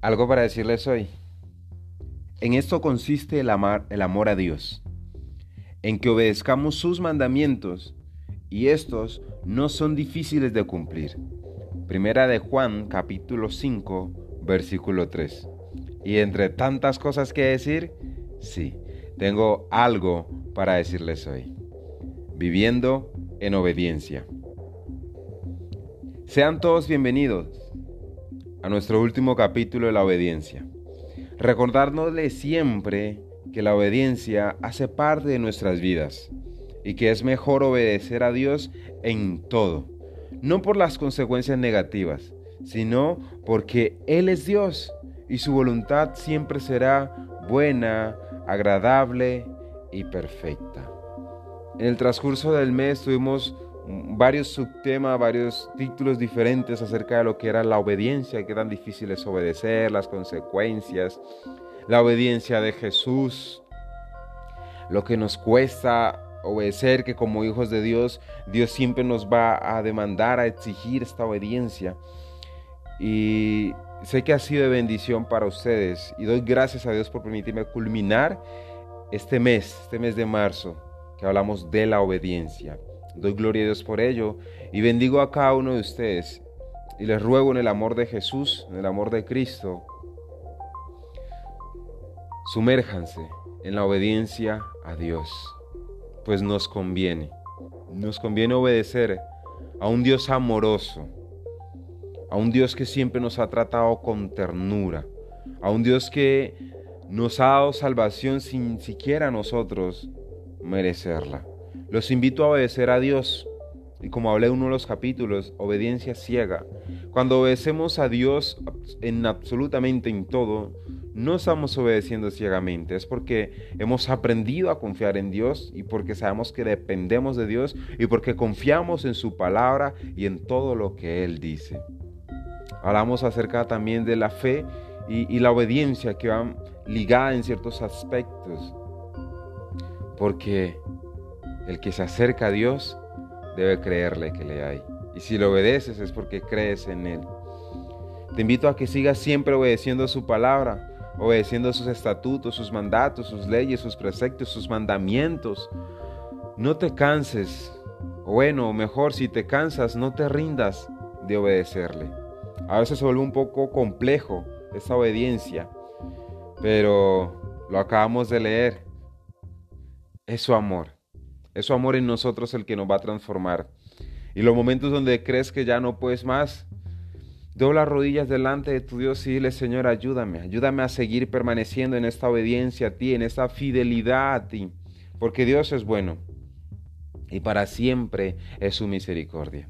Algo para decirles hoy. En esto consiste el, amar, el amor a Dios, en que obedezcamos sus mandamientos y estos no son difíciles de cumplir. Primera de Juan capítulo 5 versículo 3. Y entre tantas cosas que decir, sí, tengo algo para decirles hoy. Viviendo en obediencia. Sean todos bienvenidos a nuestro último capítulo de la obediencia. Recordárnosle siempre que la obediencia hace parte de nuestras vidas y que es mejor obedecer a Dios en todo, no por las consecuencias negativas, sino porque Él es Dios y su voluntad siempre será buena, agradable y perfecta. En el transcurso del mes tuvimos varios subtemas, varios títulos diferentes acerca de lo que era la obediencia, qué tan difícil es obedecer, las consecuencias, la obediencia de Jesús, lo que nos cuesta obedecer, que como hijos de Dios, Dios siempre nos va a demandar, a exigir esta obediencia. Y sé que ha sido de bendición para ustedes y doy gracias a Dios por permitirme culminar este mes, este mes de marzo, que hablamos de la obediencia. Doy gloria a Dios por ello y bendigo a cada uno de ustedes y les ruego en el amor de Jesús, en el amor de Cristo, sumérjanse en la obediencia a Dios, pues nos conviene, nos conviene obedecer a un Dios amoroso, a un Dios que siempre nos ha tratado con ternura, a un Dios que nos ha dado salvación sin siquiera nosotros merecerla. Los invito a obedecer a Dios. Y como hablé en uno de los capítulos, obediencia ciega. Cuando obedecemos a Dios en absolutamente en todo, no estamos obedeciendo ciegamente, es porque hemos aprendido a confiar en Dios y porque sabemos que dependemos de Dios y porque confiamos en su palabra y en todo lo que Él dice. Hablamos acerca también de la fe y, y la obediencia que van ligadas en ciertos aspectos, porque el que se acerca a Dios debe creerle que le hay. Y si lo obedeces es porque crees en Él. Te invito a que sigas siempre obedeciendo su palabra, obedeciendo sus estatutos, sus mandatos, sus leyes, sus preceptos, sus mandamientos. No te canses. Bueno, mejor, si te cansas, no te rindas de obedecerle. A veces se vuelve un poco complejo esa obediencia, pero lo acabamos de leer. Es su amor. Es su amor en nosotros el que nos va a transformar. Y los momentos donde crees que ya no puedes más, dobla rodillas delante de tu Dios y dile, Señor, ayúdame, ayúdame a seguir permaneciendo en esta obediencia a ti, en esta fidelidad a ti, porque Dios es bueno y para siempre es su misericordia.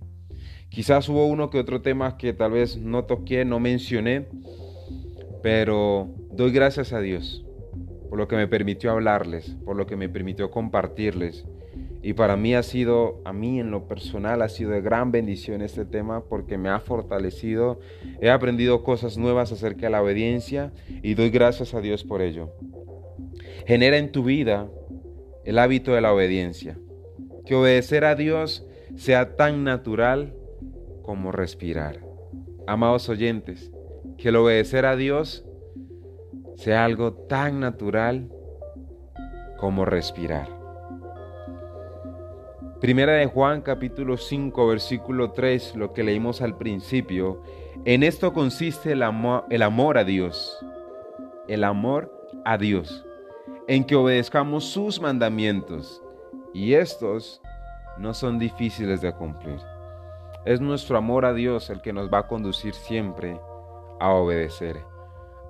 Quizás hubo uno que otro tema que tal vez no toqué, no mencioné, pero doy gracias a Dios por lo que me permitió hablarles, por lo que me permitió compartirles y para mí ha sido, a mí en lo personal, ha sido de gran bendición este tema porque me ha fortalecido. He aprendido cosas nuevas acerca de la obediencia y doy gracias a Dios por ello. Genera en tu vida el hábito de la obediencia. Que obedecer a Dios sea tan natural como respirar. Amados oyentes, que el obedecer a Dios sea algo tan natural como respirar. Primera de Juan capítulo 5 versículo 3, lo que leímos al principio, en esto consiste el amor, el amor a Dios, el amor a Dios, en que obedezcamos sus mandamientos, y estos no son difíciles de cumplir. Es nuestro amor a Dios el que nos va a conducir siempre a obedecer,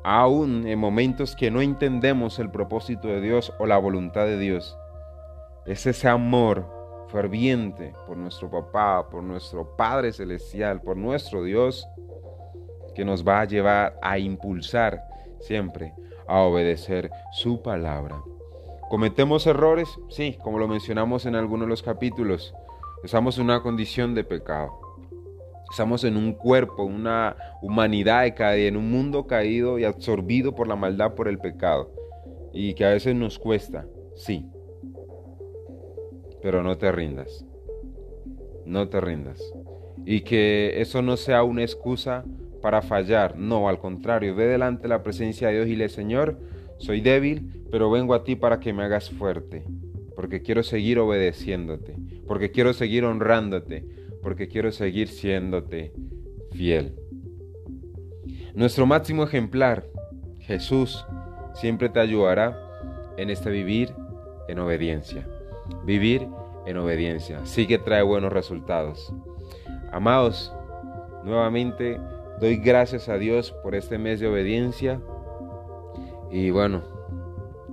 aún en momentos que no entendemos el propósito de Dios o la voluntad de Dios. Es ese amor ferviente por nuestro papá, por nuestro Padre Celestial, por nuestro Dios, que nos va a llevar a impulsar siempre a obedecer su palabra. ¿Cometemos errores? Sí, como lo mencionamos en algunos de los capítulos. Estamos en una condición de pecado. Estamos en un cuerpo, una humanidad caída, en un mundo caído y absorbido por la maldad, por el pecado. Y que a veces nos cuesta, sí pero no te rindas. No te rindas. Y que eso no sea una excusa para fallar. No, al contrario, ve delante de la presencia de Dios y le, Señor, soy débil, pero vengo a ti para que me hagas fuerte, porque quiero seguir obedeciéndote, porque quiero seguir honrándote, porque quiero seguir siéndote fiel. Nuestro máximo ejemplar, Jesús, siempre te ayudará en este vivir en obediencia. Vivir en obediencia. Sí que trae buenos resultados. Amados, nuevamente doy gracias a Dios por este mes de obediencia. Y bueno,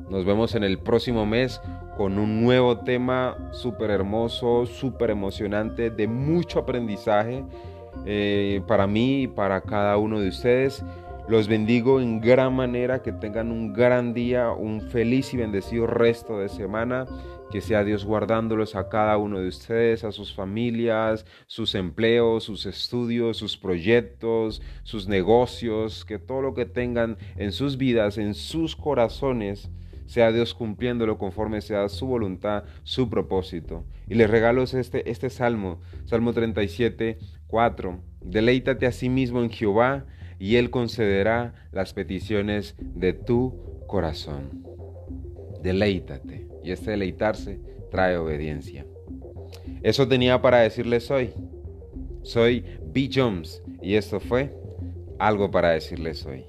nos vemos en el próximo mes con un nuevo tema súper hermoso, súper emocionante, de mucho aprendizaje eh, para mí y para cada uno de ustedes. Los bendigo en gran manera, que tengan un gran día, un feliz y bendecido resto de semana. Que sea Dios guardándolos a cada uno de ustedes, a sus familias, sus empleos, sus estudios, sus proyectos, sus negocios, que todo lo que tengan en sus vidas, en sus corazones, sea Dios cumpliéndolo conforme sea su voluntad, su propósito. Y les regalo este, este salmo, Salmo 37, 4. Deleítate a sí mismo en Jehová y Él concederá las peticiones de tu corazón. Deleítate. Y este deleitarse trae obediencia. Eso tenía para decirles hoy. Soy B. Jones y esto fue algo para decirles hoy.